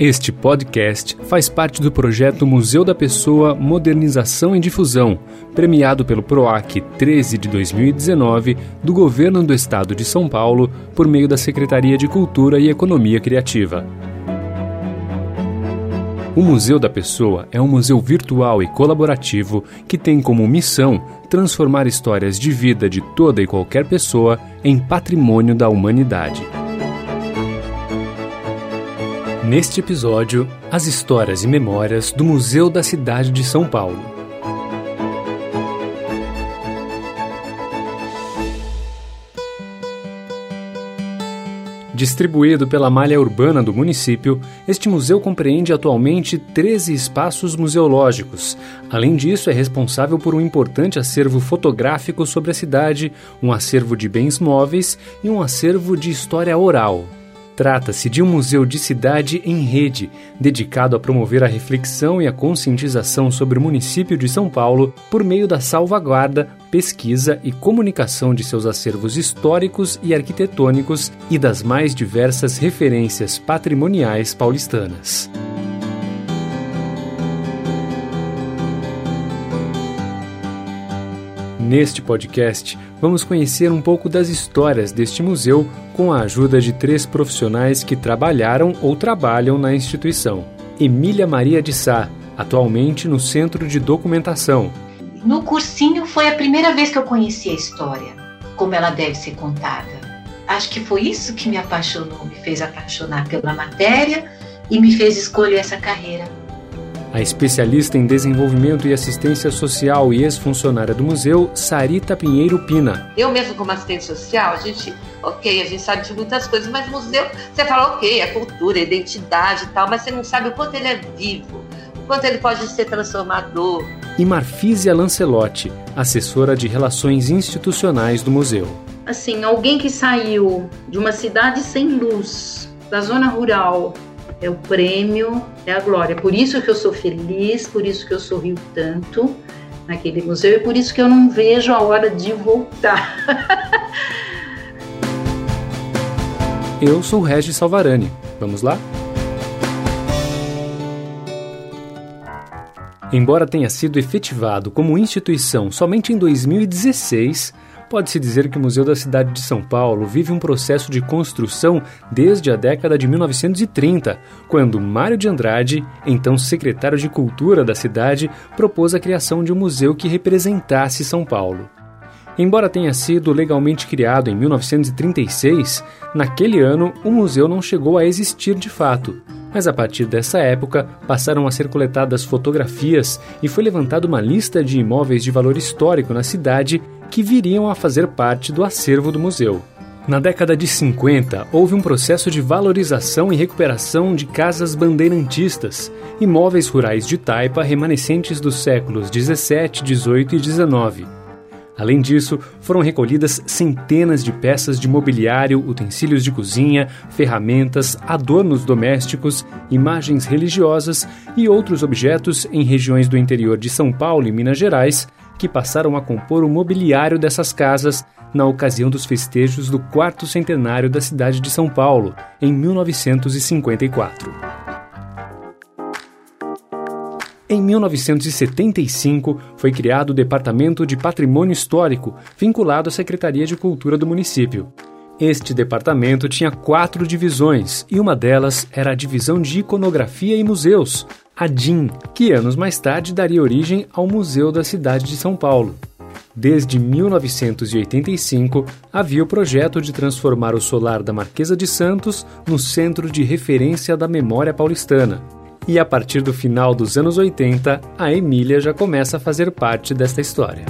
Este podcast faz parte do projeto Museu da Pessoa Modernização e Difusão, premiado pelo PROAC 13 de 2019 do Governo do Estado de São Paulo por meio da Secretaria de Cultura e Economia Criativa. O Museu da Pessoa é um museu virtual e colaborativo que tem como missão transformar histórias de vida de toda e qualquer pessoa em patrimônio da humanidade. Neste episódio, as histórias e memórias do Museu da Cidade de São Paulo. Distribuído pela malha urbana do município, este museu compreende atualmente 13 espaços museológicos. Além disso, é responsável por um importante acervo fotográfico sobre a cidade, um acervo de bens móveis e um acervo de história oral. Trata-se de um museu de cidade em rede, dedicado a promover a reflexão e a conscientização sobre o município de São Paulo por meio da salvaguarda, pesquisa e comunicação de seus acervos históricos e arquitetônicos e das mais diversas referências patrimoniais paulistanas. Neste podcast, vamos conhecer um pouco das histórias deste museu com a ajuda de três profissionais que trabalharam ou trabalham na instituição. Emília Maria de Sá, atualmente no Centro de Documentação. No cursinho foi a primeira vez que eu conheci a história, como ela deve ser contada. Acho que foi isso que me apaixonou, me fez apaixonar pela matéria e me fez escolher essa carreira a especialista em desenvolvimento e assistência social e ex-funcionária do museu, Sarita Pinheiro Pina. Eu mesmo como assistente social, a gente, ok, a gente sabe de muitas coisas, mas museu, você fala, ok, é cultura, é identidade e tal, mas você não sabe o quanto ele é vivo, o quanto ele pode ser transformador. E Marfísia Lancelotti, assessora de relações institucionais do museu. Assim, alguém que saiu de uma cidade sem luz, da zona rural, é o prêmio, é a glória. Por isso que eu sou feliz, por isso que eu sorrio tanto naquele museu e por isso que eu não vejo a hora de voltar. eu sou Regis Salvarani. Vamos lá? Embora tenha sido efetivado como instituição somente em 2016, Pode-se dizer que o Museu da Cidade de São Paulo vive um processo de construção desde a década de 1930, quando Mário de Andrade, então secretário de Cultura da cidade, propôs a criação de um museu que representasse São Paulo. Embora tenha sido legalmente criado em 1936, naquele ano o museu não chegou a existir de fato. Mas a partir dessa época passaram a ser coletadas fotografias e foi levantada uma lista de imóveis de valor histórico na cidade que viriam a fazer parte do acervo do museu. Na década de 50, houve um processo de valorização e recuperação de casas bandeirantistas, imóveis rurais de taipa remanescentes dos séculos 17, 18 e 19. Além disso, foram recolhidas centenas de peças de mobiliário, utensílios de cozinha, ferramentas, adornos domésticos, imagens religiosas e outros objetos em regiões do interior de São Paulo e Minas Gerais que passaram a compor o mobiliário dessas casas na ocasião dos festejos do quarto centenário da cidade de São Paulo, em 1954. Em 1975, foi criado o Departamento de Patrimônio Histórico, vinculado à Secretaria de Cultura do município. Este departamento tinha quatro divisões e uma delas era a divisão de iconografia e museus, a DIN, que anos mais tarde daria origem ao Museu da Cidade de São Paulo. Desde 1985, havia o projeto de transformar o solar da Marquesa de Santos no centro de referência da memória paulistana. E a partir do final dos anos 80, a Emília já começa a fazer parte desta história.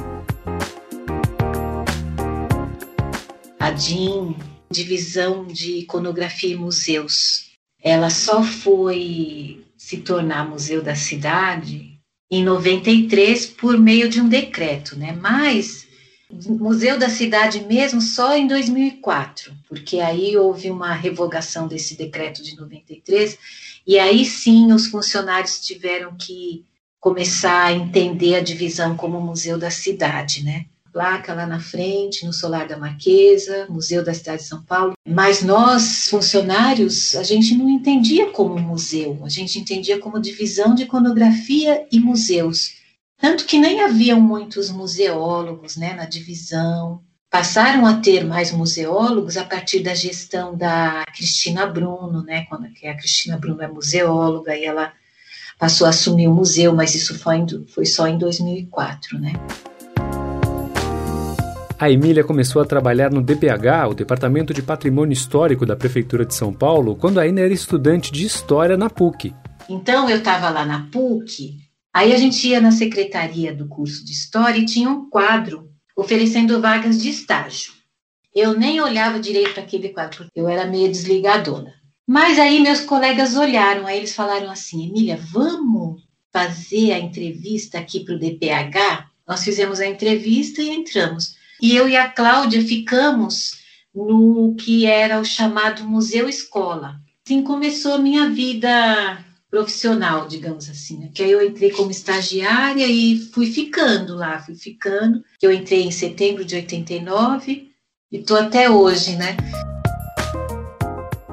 A DIN, Divisão de Iconografia e Museus, ela só foi se tornar museu da cidade em 93 por meio de um decreto, né? Mas museu da cidade mesmo só em 2004, porque aí houve uma revogação desse decreto de 93 e aí sim os funcionários tiveram que começar a entender a divisão como museu da cidade, né? Placa lá na frente, no Solar da Marquesa, Museu da Cidade de São Paulo. Mas nós, funcionários, a gente não entendia como museu, a gente entendia como divisão de iconografia e museus. Tanto que nem haviam muitos museólogos né, na divisão. Passaram a ter mais museólogos a partir da gestão da Cristina Bruno, né, quando a Cristina Bruno é museóloga e ela passou a assumir o museu, mas isso foi, foi só em 2004, né? A Emília começou a trabalhar no DPH, o Departamento de Patrimônio Histórico da Prefeitura de São Paulo, quando ainda era estudante de História na PUC. Então eu estava lá na PUC, aí a gente ia na secretaria do curso de História e tinha um quadro oferecendo vagas de estágio. Eu nem olhava direito para aquele quadro, porque eu era meio desligadona. Mas aí meus colegas olharam, aí eles falaram assim, Emília, vamos fazer a entrevista aqui para o DPH? Nós fizemos a entrevista e entramos. E eu e a Cláudia ficamos no que era o chamado Museu Escola. Assim começou a minha vida profissional, digamos assim, né? que aí eu entrei como estagiária e fui ficando lá, fui ficando. Eu entrei em setembro de 89 e estou até hoje, né?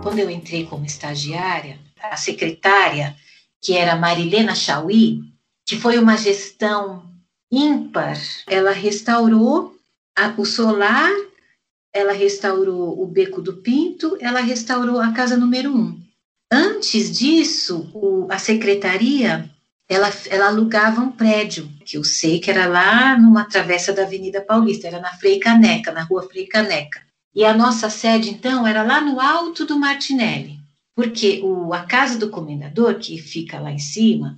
Quando eu entrei como estagiária, a secretária, que era Marilena Chauí, que foi uma gestão ímpar, ela restaurou a, o solar, ela restaurou o Beco do Pinto, ela restaurou a casa número um. Antes disso, o, a secretaria ela, ela alugava um prédio, que eu sei que era lá numa travessa da Avenida Paulista, era na Frei Caneca, na rua Frei Caneca. E a nossa sede, então, era lá no alto do Martinelli, porque o, a casa do comendador, que fica lá em cima,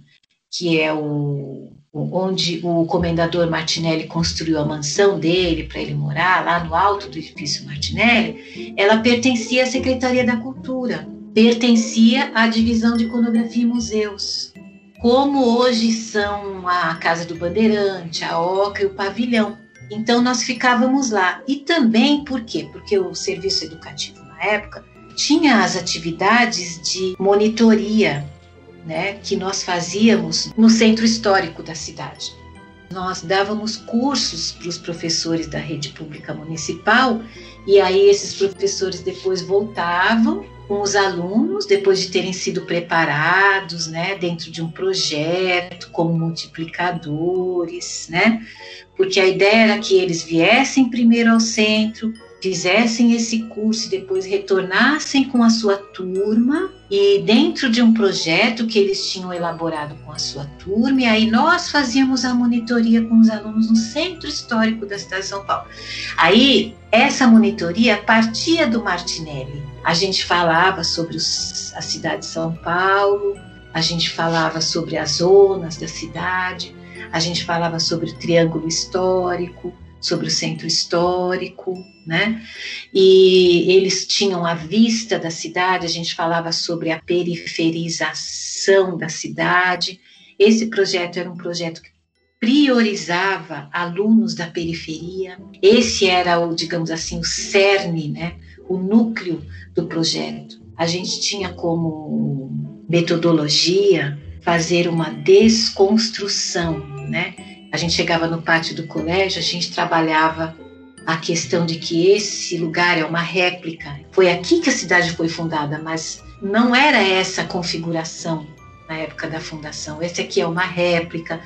que é o, onde o comendador Martinelli construiu a mansão dele para ele morar, lá no alto do edifício Martinelli, ela pertencia à Secretaria da Cultura, pertencia à divisão de iconografia e museus, como hoje são a Casa do Bandeirante, a Oca e o Pavilhão. Então nós ficávamos lá. E também por quê? Porque o serviço educativo na época tinha as atividades de monitoria né, que nós fazíamos no centro histórico da cidade. Nós dávamos cursos para os professores da rede pública municipal e aí esses professores depois voltavam com os alunos, depois de terem sido preparados, né, dentro de um projeto como multiplicadores, né, porque a ideia era que eles viessem primeiro ao centro, fizessem esse curso e depois retornassem com a sua turma e dentro de um projeto que eles tinham elaborado com a sua turma, e aí nós fazíamos a monitoria com os alunos no centro histórico da cidade de São Paulo. Aí essa monitoria partia do Martinelli. A gente falava sobre os, a cidade de São Paulo, a gente falava sobre as zonas da cidade, a gente falava sobre o triângulo histórico, sobre o centro histórico, né? E eles tinham a vista da cidade, a gente falava sobre a periferização da cidade. Esse projeto era um projeto que priorizava alunos da periferia. Esse era o, digamos assim, o cerne, né? O núcleo do projeto. A gente tinha como metodologia fazer uma desconstrução, né? A gente chegava no pátio do colégio, a gente trabalhava a questão de que esse lugar é uma réplica. Foi aqui que a cidade foi fundada, mas não era essa a configuração na época da fundação. Esse aqui é uma réplica.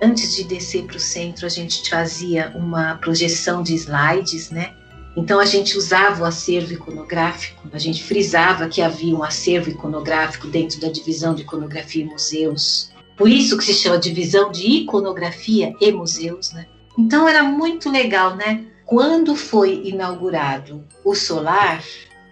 Antes de descer para o centro, a gente fazia uma projeção de slides, né? Então a gente usava o acervo iconográfico, a gente frisava que havia um acervo iconográfico dentro da divisão de iconografia e museus. Por isso que se chama divisão de iconografia e museus, né? Então era muito legal, né? Quando foi inaugurado o solar,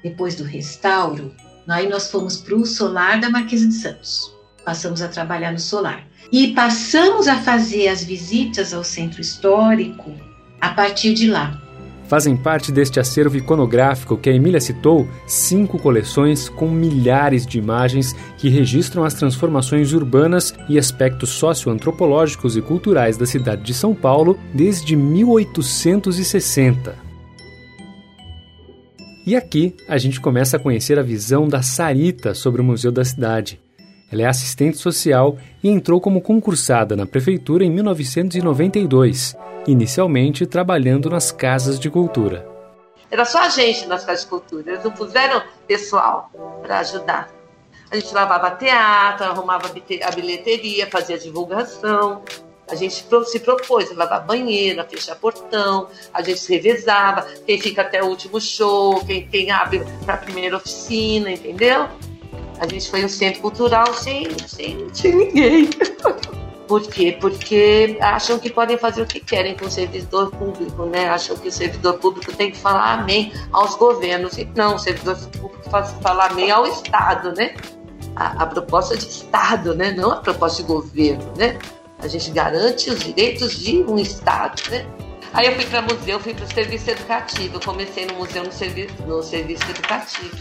depois do restauro, aí nós fomos para o solar da Marquesa de Santos. Passamos a trabalhar no solar. E passamos a fazer as visitas ao centro histórico a partir de lá. Fazem parte deste acervo iconográfico que a Emília citou cinco coleções com milhares de imagens que registram as transformações urbanas e aspectos socioantropológicos e culturais da cidade de São Paulo desde 1860. E aqui a gente começa a conhecer a visão da Sarita sobre o Museu da Cidade. Ela é assistente social e entrou como concursada na prefeitura em 1992 inicialmente trabalhando nas casas de cultura. Era só a gente nas casas de cultura, eles não puseram pessoal para ajudar. A gente lavava teatro, arrumava a bilheteria, fazia divulgação. A gente se propôs a lavar banheiro, a fechar portão, a gente se revezava, quem fica até o último show, quem, quem abre para a primeira oficina, entendeu? A gente foi um centro cultural sem, sem, sem ninguém. Por quê? Porque acham que podem fazer o que querem com o servidor público, né? Acham que o servidor público tem que falar amém aos governos. E não, o servidor público faz falar amém ao Estado, né? A, a proposta de Estado, né? Não a proposta de governo, né? A gente garante os direitos de um Estado, né? Aí eu fui para museu, fui para o serviço educativo. Eu comecei no museu no serviço, no serviço educativo.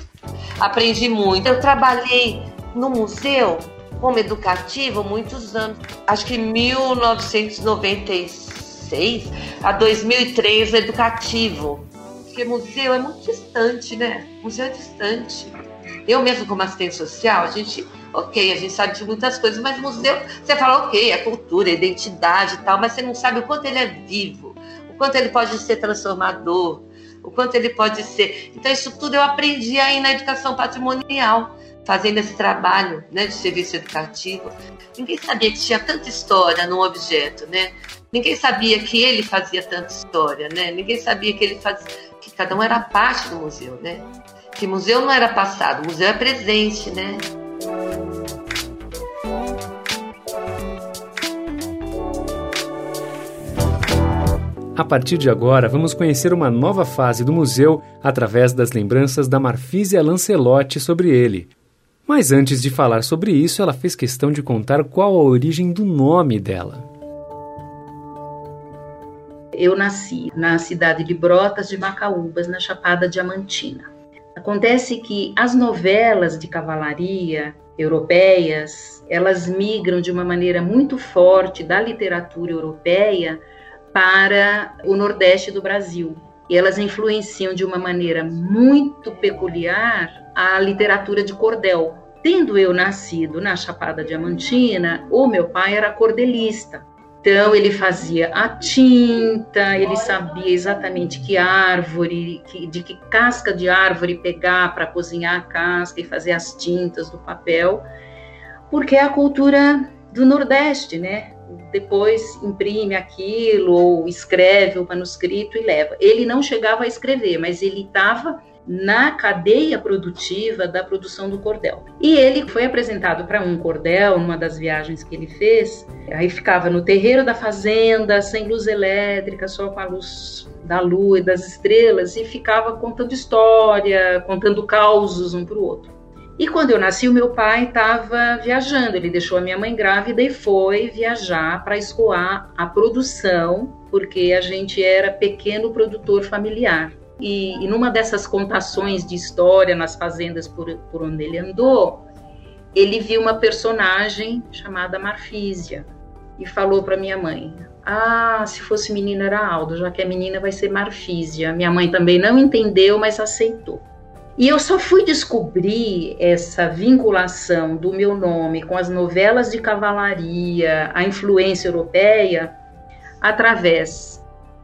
Aprendi muito. Eu trabalhei no museu como educativo muitos anos. Acho que 1996 a 2003 educativo. Porque museu é muito distante, né? Museu é distante. Eu mesmo como assistente social, a gente, ok, a gente sabe de muitas coisas, mas museu, você fala, ok, é cultura, é identidade e tal, mas você não sabe o quanto ele é vivo, o quanto ele pode ser transformador, o quanto ele pode ser. Então, isso tudo eu aprendi aí na educação patrimonial fazendo esse trabalho né, de serviço educativo. Ninguém sabia que tinha tanta história num objeto, né? Ninguém sabia que ele fazia tanta história, né? Ninguém sabia que ele fazia, que cada um era parte do museu, né? Que museu não era passado, museu é presente, né? A partir de agora, vamos conhecer uma nova fase do museu através das lembranças da Marfísia Lancelotti sobre ele. Mas antes de falar sobre isso, ela fez questão de contar qual a origem do nome dela. Eu nasci na cidade de Brotas de Macaúbas, na Chapada Diamantina. Acontece que as novelas de cavalaria europeias, elas migram de uma maneira muito forte da literatura europeia para o Nordeste do Brasil. E elas influenciam de uma maneira muito peculiar a literatura de cordel. Tendo eu nascido na Chapada Diamantina, o meu pai era cordelista. Então ele fazia a tinta, ele sabia exatamente que árvore, que, de que casca de árvore pegar para cozinhar a casca e fazer as tintas do papel, porque é a cultura do Nordeste, né? Depois imprime aquilo ou escreve o manuscrito e leva. Ele não chegava a escrever, mas ele estava na cadeia produtiva da produção do cordel. E ele foi apresentado para um cordel numa das viagens que ele fez. Aí ficava no terreiro da fazenda, sem luz elétrica, só com a luz da lua e das estrelas, e ficava contando história, contando causos um para o outro. E quando eu nasci, o meu pai estava viajando. Ele deixou a minha mãe grávida e foi viajar para escoar a produção, porque a gente era pequeno produtor familiar. E, e numa dessas contações de história nas fazendas por, por onde ele andou, ele viu uma personagem chamada Marfísia e falou para minha mãe: Ah, se fosse menina era Aldo, já que é menina vai ser Marfísia. Minha mãe também não entendeu, mas aceitou. E eu só fui descobrir essa vinculação do meu nome com as novelas de cavalaria, a influência europeia, através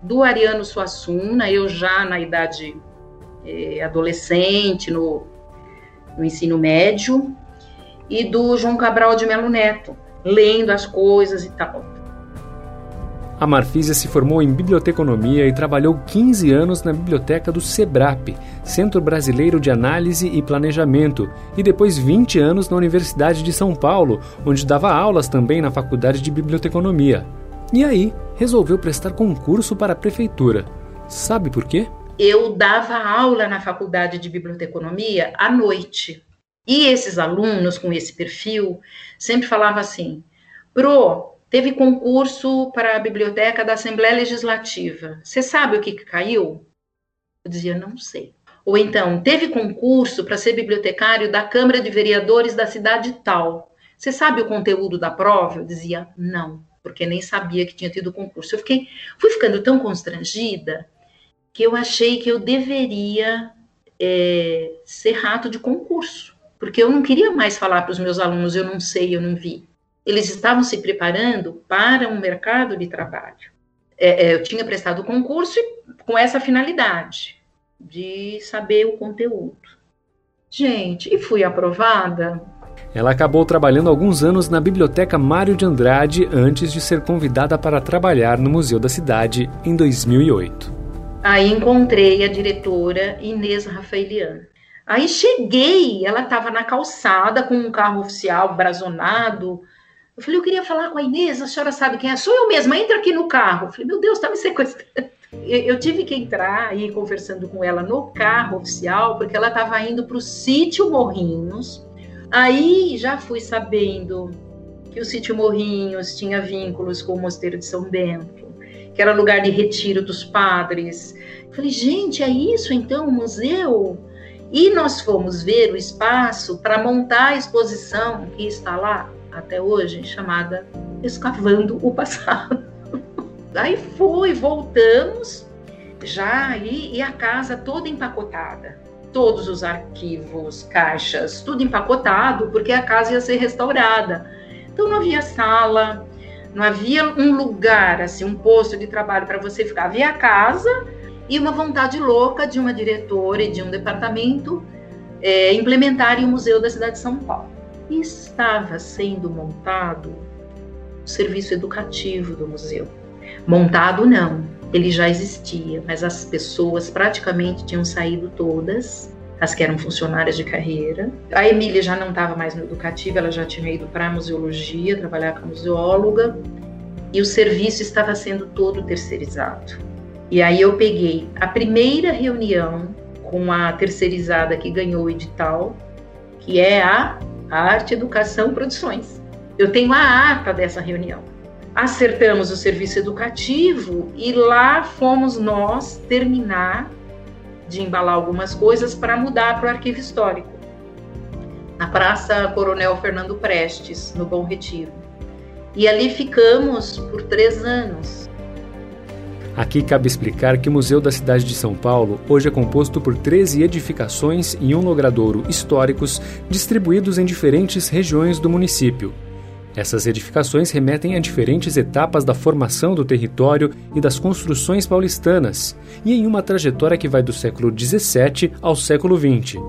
do Ariano Suassuna, eu já na idade eh, adolescente, no, no ensino médio, e do João Cabral de Melo Neto, lendo as coisas e tal. A Marfísia se formou em biblioteconomia e trabalhou 15 anos na biblioteca do SEBRAP, Centro Brasileiro de Análise e Planejamento, e depois 20 anos na Universidade de São Paulo, onde dava aulas também na Faculdade de Biblioteconomia. E aí, resolveu prestar concurso para a prefeitura. Sabe por quê? Eu dava aula na faculdade de biblioteconomia à noite. E esses alunos com esse perfil sempre falavam assim: Pro, teve concurso para a biblioteca da Assembleia Legislativa. Você sabe o que, que caiu? Eu dizia: Não sei. Ou então, teve concurso para ser bibliotecário da Câmara de Vereadores da cidade tal. Você sabe o conteúdo da prova? Eu dizia: Não porque nem sabia que tinha tido concurso. Eu fiquei, fui ficando tão constrangida que eu achei que eu deveria é, ser rato de concurso, porque eu não queria mais falar para os meus alunos, eu não sei, eu não vi. Eles estavam se preparando para um mercado de trabalho. é, é, eu tinha prestado o concurso com essa finalidade de saber o conteúdo. Gente, e fui aprovada. Ela acabou trabalhando alguns anos na Biblioteca Mário de Andrade antes de ser convidada para trabalhar no Museu da Cidade em 2008. Aí encontrei a diretora Inês Rafaelian. Aí cheguei, ela estava na calçada com um carro oficial brazonado, eu falei, eu queria falar com a Inês, a senhora sabe quem é? Sou eu mesma, entra aqui no carro. Eu falei, meu Deus, tá me sequestrando. Eu tive que entrar e ir conversando com ela no carro oficial, porque ela estava indo para o sítio Morrinhos. Aí já fui sabendo que o sítio Morrinhos tinha vínculos com o Mosteiro de São Bento, que era lugar de retiro dos padres. Falei, gente, é isso então, o museu? E nós fomos ver o espaço para montar a exposição que está lá até hoje, chamada Escavando o Passado. Aí foi, voltamos, já e, e a casa toda empacotada. Todos os arquivos, caixas, tudo empacotado, porque a casa ia ser restaurada. Então não havia sala, não havia um lugar, assim, um posto de trabalho para você ficar. Havia a casa e uma vontade louca de uma diretora e de um departamento é, implementarem o Museu da Cidade de São Paulo estava sendo montado o serviço educativo do museu. Montado não, ele já existia, mas as pessoas praticamente tinham saído todas, as que eram funcionárias de carreira. A Emília já não estava mais no educativo, ela já tinha ido para a museologia, trabalhar como museóloga, e o serviço estava sendo todo terceirizado. E aí eu peguei a primeira reunião com a terceirizada que ganhou o edital, que é a Arte, Educação Produções. Eu tenho a ata dessa reunião. Acertamos o serviço educativo e lá fomos nós terminar de embalar algumas coisas para mudar para o arquivo histórico, na Praça Coronel Fernando Prestes, no Bom Retiro. E ali ficamos por três anos, Aqui cabe explicar que o Museu da Cidade de São Paulo hoje é composto por 13 edificações e um logradouro históricos distribuídos em diferentes regiões do município. Essas edificações remetem a diferentes etapas da formação do território e das construções paulistanas, e em uma trajetória que vai do século XVII ao século XX.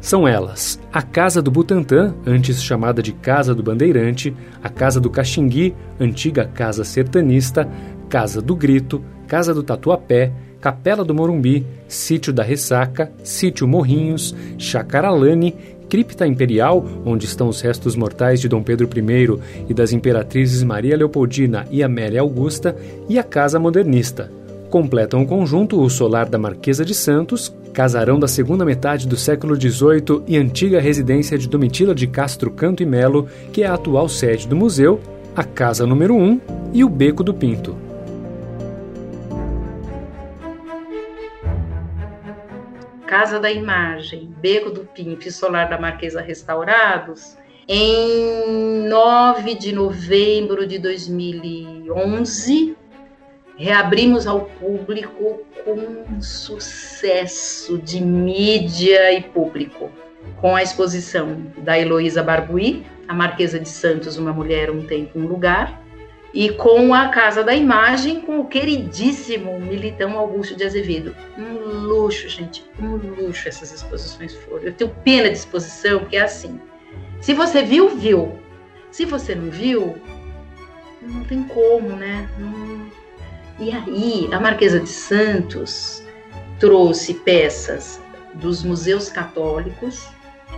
São elas a Casa do Butantã, antes chamada de Casa do Bandeirante, a Casa do Caxingui, antiga Casa Sertanista, Casa do Grito, Casa do Tatuapé, Capela do Morumbi, Sítio da Ressaca, Sítio Morrinhos, Chacaralane, Cripta Imperial, onde estão os restos mortais de Dom Pedro I e das imperatrizes Maria Leopoldina e Amélia Augusta, e a Casa Modernista. Completam o conjunto o solar da Marquesa de Santos, casarão da segunda metade do século XVIII e antiga residência de Domitila de Castro Canto e Melo, que é a atual sede do museu, a Casa número 1 e o Beco do Pinto. Casa da Imagem, Beco do Pinto e Solar da Marquesa restaurados, em 9 de novembro de 2011, reabrimos ao público com sucesso de mídia e público, com a exposição da Heloísa Barbuí, a Marquesa de Santos, Uma Mulher, Um Tempo, Um Lugar, e com a Casa da Imagem, com o queridíssimo Militão Augusto de Azevedo. Um luxo, gente, um luxo essas exposições foram. Eu tenho pena de exposição, porque é assim. Se você viu, viu. Se você não viu, não tem como, né? Não... E aí, a Marquesa de Santos trouxe peças dos museus católicos,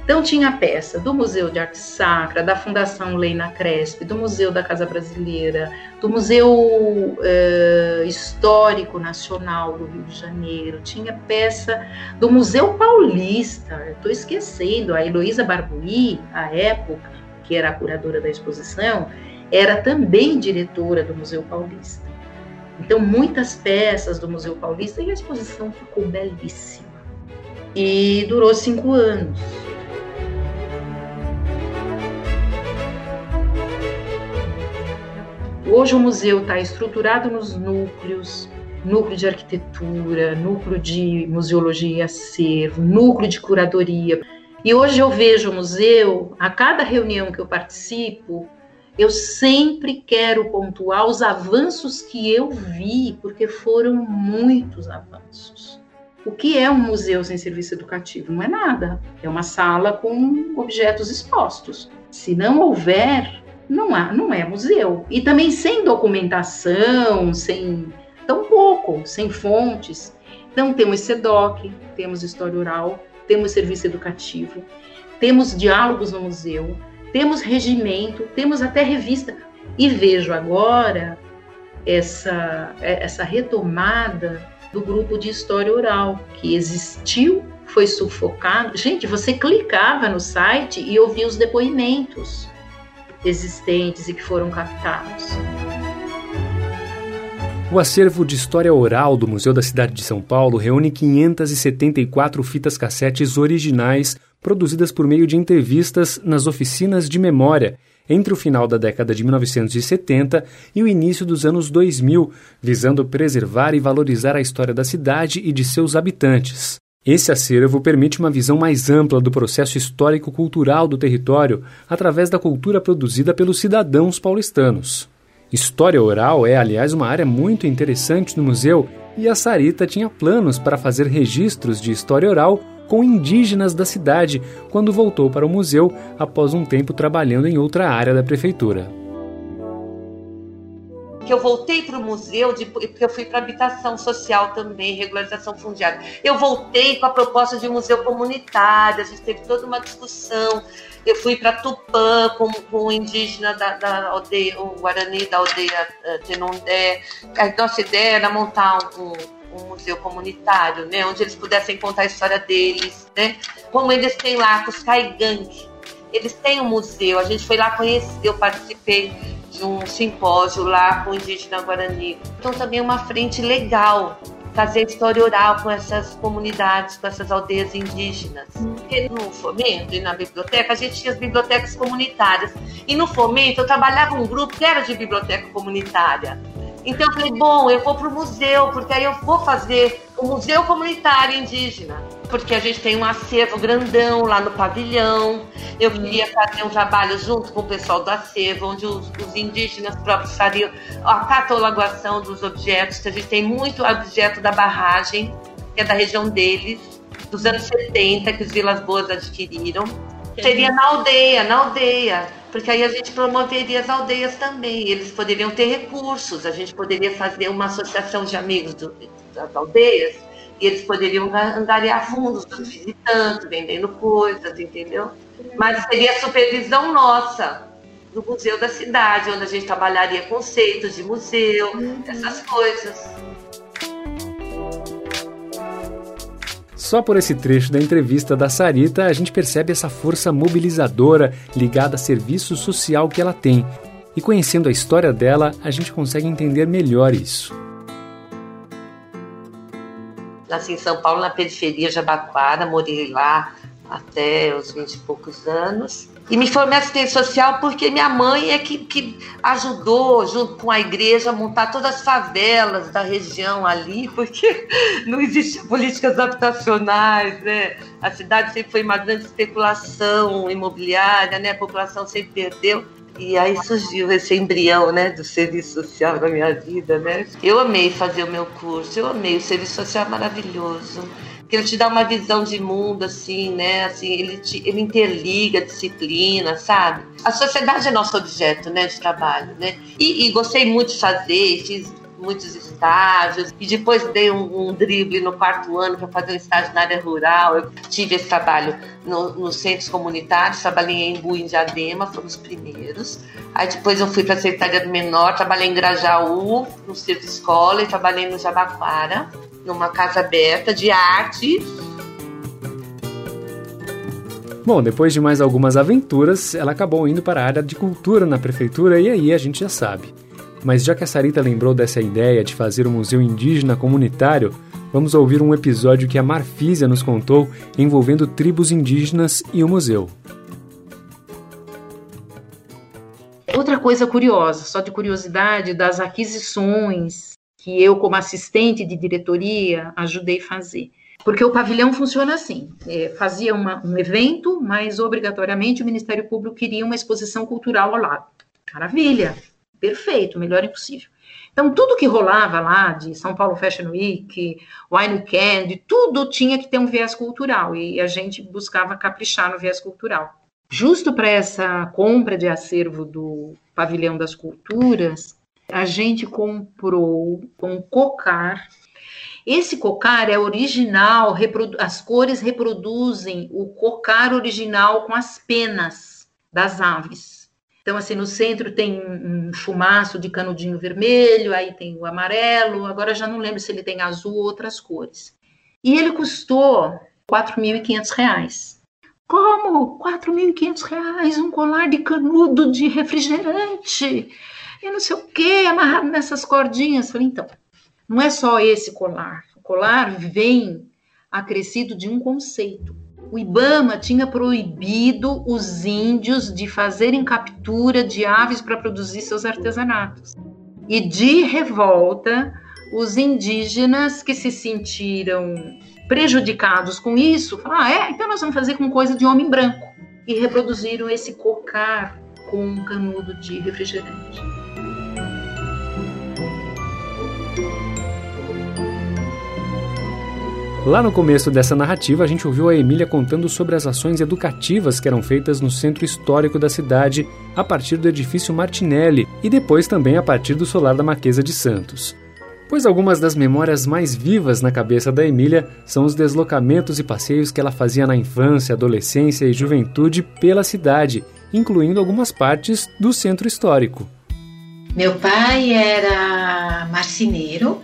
então tinha peça do Museu de Arte Sacra, da Fundação Leina Cresp, do Museu da Casa Brasileira, do Museu eh, Histórico Nacional do Rio de Janeiro, tinha peça do Museu Paulista, estou esquecendo, a Heloísa Barbuí, à época, que era a curadora da exposição, era também diretora do Museu Paulista. Então, muitas peças do Museu Paulista e a exposição ficou belíssima. E durou cinco anos. Hoje o museu está estruturado nos núcleos, núcleo de arquitetura, núcleo de museologia e acervo, núcleo de curadoria. E hoje eu vejo o museu, a cada reunião que eu participo, Eu sempre quero pontuar os avanços que eu vi, porque foram muitos avanços. O que é um museu sem serviço educativo? Não é nada. É uma sala com objetos expostos. Se não houver, não há, não é museu. E também sem documentação, sem tão pouco, sem fontes. Então temos SEDOC, temos história oral, temos serviço educativo, temos diálogos no museu, temos regimento, temos até revista. E vejo agora essa, essa retomada do grupo de história oral, que existiu, foi sufocado. Gente, você clicava no site e ouvia os depoimentos existentes e que foram captados. O acervo de história oral do Museu da Cidade de São Paulo reúne 574 fitas cassetes originais produzidas por meio de entrevistas nas oficinas de memória entre o final da década de 1970 e o início dos anos 2000, visando preservar e valorizar a história da cidade e de seus habitantes. Esse acervo permite uma visão mais ampla do processo histórico-cultural do território através da cultura produzida pelos cidadãos paulistanos. História oral é, aliás, uma área muito interessante no museu e a Sarita tinha planos para fazer registros de história oral com indígenas da cidade quando voltou para o museu após um tempo trabalhando em outra área da prefeitura. Que eu voltei para o museu, de, porque eu fui para habitação social também, regularização fundiária. Eu voltei com a proposta de museu comunitário, a gente teve toda uma discussão. Eu fui para Tupã com, com o indígena da, da, aldeia, o Guarani da aldeia Tenondé. A nossa ideia era montar um, um museu comunitário, né, onde eles pudessem contar a história deles, né, como eles têm lá com os Caigang, eles têm um museu, a gente foi lá conhecer, eu participei de um simpósio lá com o indígena Guarani. Então também é uma frente legal fazer história oral com essas comunidades, com essas aldeias indígenas. Porque no fomento e na biblioteca, a gente tinha as bibliotecas comunitárias. E no fomento, eu trabalhava um grupo que era de biblioteca comunitária. Então eu falei, bom, eu vou para o museu, porque aí eu vou fazer o Museu Comunitário Indígena, porque a gente tem um acervo grandão lá no pavilhão. Eu queria fazer um trabalho junto com o pessoal do acervo, onde os, os indígenas próprios fariam a catalogação dos objetos, que a gente tem muito objeto da barragem, que é da região deles, dos anos 70, que os Vilas Boas adquiriram. Seria na aldeia, na aldeia porque aí a gente promoveria as aldeias também, eles poderiam ter recursos, a gente poderia fazer uma associação de amigos do, das aldeias e eles poderiam angariar fundos dos visitantes, vendendo coisas, entendeu? Mas seria supervisão nossa, do museu da cidade, onde a gente trabalharia conceitos de museu, essas coisas. Só por esse trecho da entrevista da Sarita, a gente percebe essa força mobilizadora ligada a serviço social que ela tem. E conhecendo a história dela, a gente consegue entender melhor isso. Nasci em São Paulo, na periferia de Abaquara, morei lá até os 20 e poucos anos. E me formei assistente social porque minha mãe é que, que ajudou, junto com a igreja, a montar todas as favelas da região ali, porque não existiam políticas habitacionais, né? A cidade sempre foi uma grande especulação imobiliária, né? A população sempre perdeu. E aí surgiu esse embrião, né, do serviço social na minha vida, né? Eu amei fazer o meu curso, eu amei o serviço social maravilhoso que ele te dá uma visão de mundo, assim, né? Assim, ele, te, ele interliga disciplina, sabe? A sociedade é nosso objeto, né, de trabalho, né? E, e gostei muito de fazer, fiz muitos estágios e depois dei um, um drible no quarto ano para fazer um estágio na área rural. Eu tive esse trabalho no, nos centros comunitários, trabalhei em Embu, em Diadema, foram os primeiros. Aí depois eu fui para a Secretaria do Menor, trabalhei em Grajaú, no Centro Escola e trabalhei no Jabaquara numa casa aberta de arte. Bom, depois de mais algumas aventuras, ela acabou indo para a área de cultura na prefeitura e aí a gente já sabe. Mas já que a Sarita lembrou dessa ideia de fazer um museu indígena comunitário, vamos ouvir um episódio que a Marfísia nos contou envolvendo tribos indígenas e o museu. Outra coisa curiosa, só de curiosidade, das aquisições que eu, como assistente de diretoria, ajudei a fazer. Porque o pavilhão funciona assim: é, fazia uma, um evento, mas obrigatoriamente o Ministério Público queria uma exposição cultural ao lado. Maravilha, perfeito, melhor impossível. Então, tudo que rolava lá de São Paulo Fashion Week, Wine Weekend, tudo tinha que ter um viés cultural e a gente buscava caprichar no viés cultural. Justo para essa compra de acervo do Pavilhão das Culturas, a gente comprou um cocar. Esse cocar é original, as cores reproduzem o cocar original com as penas das aves. Então, assim, no centro tem um chumaço de canudinho vermelho, aí tem o amarelo, agora já não lembro se ele tem azul ou outras cores. E ele custou R$ 4.500. Como? R$ 4.500 um colar de canudo de refrigerante e não sei o que, amarrado nessas cordinhas. Falei, então, não é só esse colar. O colar vem acrescido de um conceito o Ibama tinha proibido os índios de fazerem captura de aves para produzir seus artesanatos. E de revolta, os indígenas que se sentiram prejudicados com isso, falaram: ah, é, então nós vamos fazer com coisa de homem branco. E reproduziram esse cocar com um canudo de refrigerante. Lá no começo dessa narrativa, a gente ouviu a Emília contando sobre as ações educativas que eram feitas no centro histórico da cidade a partir do edifício Martinelli e depois também a partir do solar da Marquesa de Santos. Pois algumas das memórias mais vivas na cabeça da Emília são os deslocamentos e passeios que ela fazia na infância, adolescência e juventude pela cidade, incluindo algumas partes do centro histórico. Meu pai era marceneiro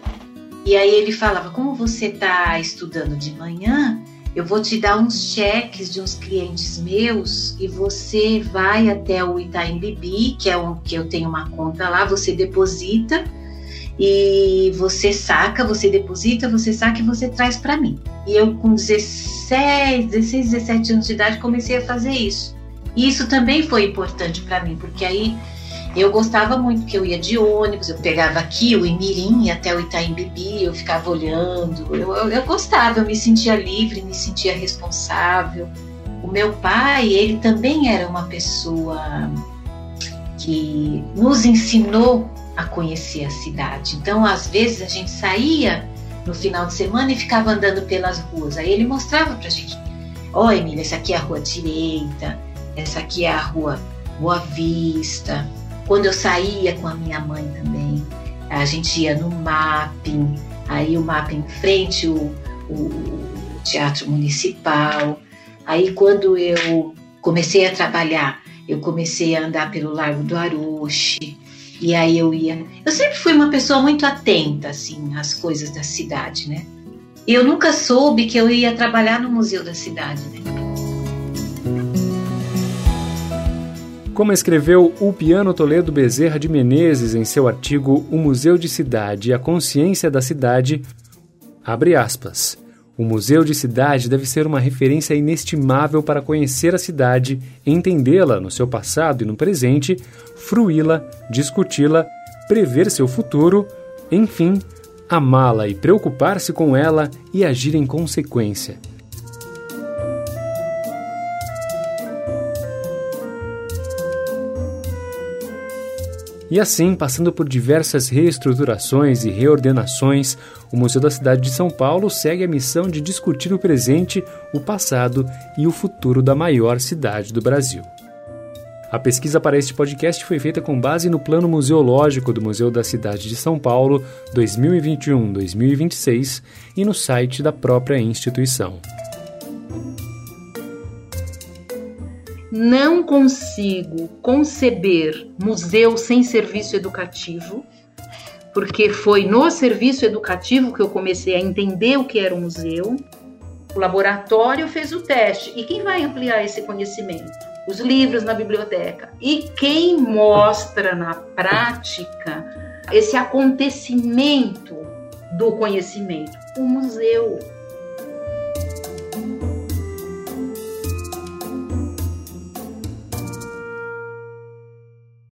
e aí ele falava: como você está estudando de manhã, eu vou te dar uns cheques de uns clientes meus e você vai até o Itaim Bibi, que é um que eu tenho uma conta lá, você deposita e você saca, você deposita, você saca e você traz para mim. E eu com 16, 16, 17 anos de idade comecei a fazer isso. E isso também foi importante para mim, porque aí eu gostava muito que eu ia de ônibus, eu pegava aqui o Imirim até o Itaim Bibi, eu ficava olhando. Eu, eu, eu gostava, eu me sentia livre, me sentia responsável. O meu pai, ele também era uma pessoa que nos ensinou a conhecer a cidade. Então, às vezes, a gente saía no final de semana e ficava andando pelas ruas. Aí ele mostrava pra gente: Ó, oh, Emília, essa aqui é a rua direita, essa aqui é a rua Boa Vista, quando eu saía com a minha mãe também, a gente ia no mapping, aí o mapping em frente o, o teatro municipal. Aí quando eu comecei a trabalhar, eu comecei a andar pelo Largo do Aroche, e aí eu ia. Eu sempre fui uma pessoa muito atenta, assim, às coisas da cidade, né? E eu nunca soube que eu ia trabalhar no Museu da Cidade, né? Como escreveu o Piano Toledo Bezerra de Menezes em seu artigo O Museu de Cidade e a Consciência da Cidade, abre aspas. O Museu de Cidade deve ser uma referência inestimável para conhecer a cidade, entendê-la no seu passado e no presente, fruí-la, discuti-la, prever seu futuro, enfim, amá-la e preocupar-se com ela e agir em consequência. E assim, passando por diversas reestruturações e reordenações, o Museu da Cidade de São Paulo segue a missão de discutir o presente, o passado e o futuro da maior cidade do Brasil. A pesquisa para este podcast foi feita com base no Plano Museológico do Museu da Cidade de São Paulo 2021-2026 e no site da própria instituição. Não consigo conceber museu sem serviço educativo, porque foi no serviço educativo que eu comecei a entender o que era um museu. O laboratório fez o teste. E quem vai ampliar esse conhecimento? Os livros na biblioteca. E quem mostra na prática esse acontecimento do conhecimento? O museu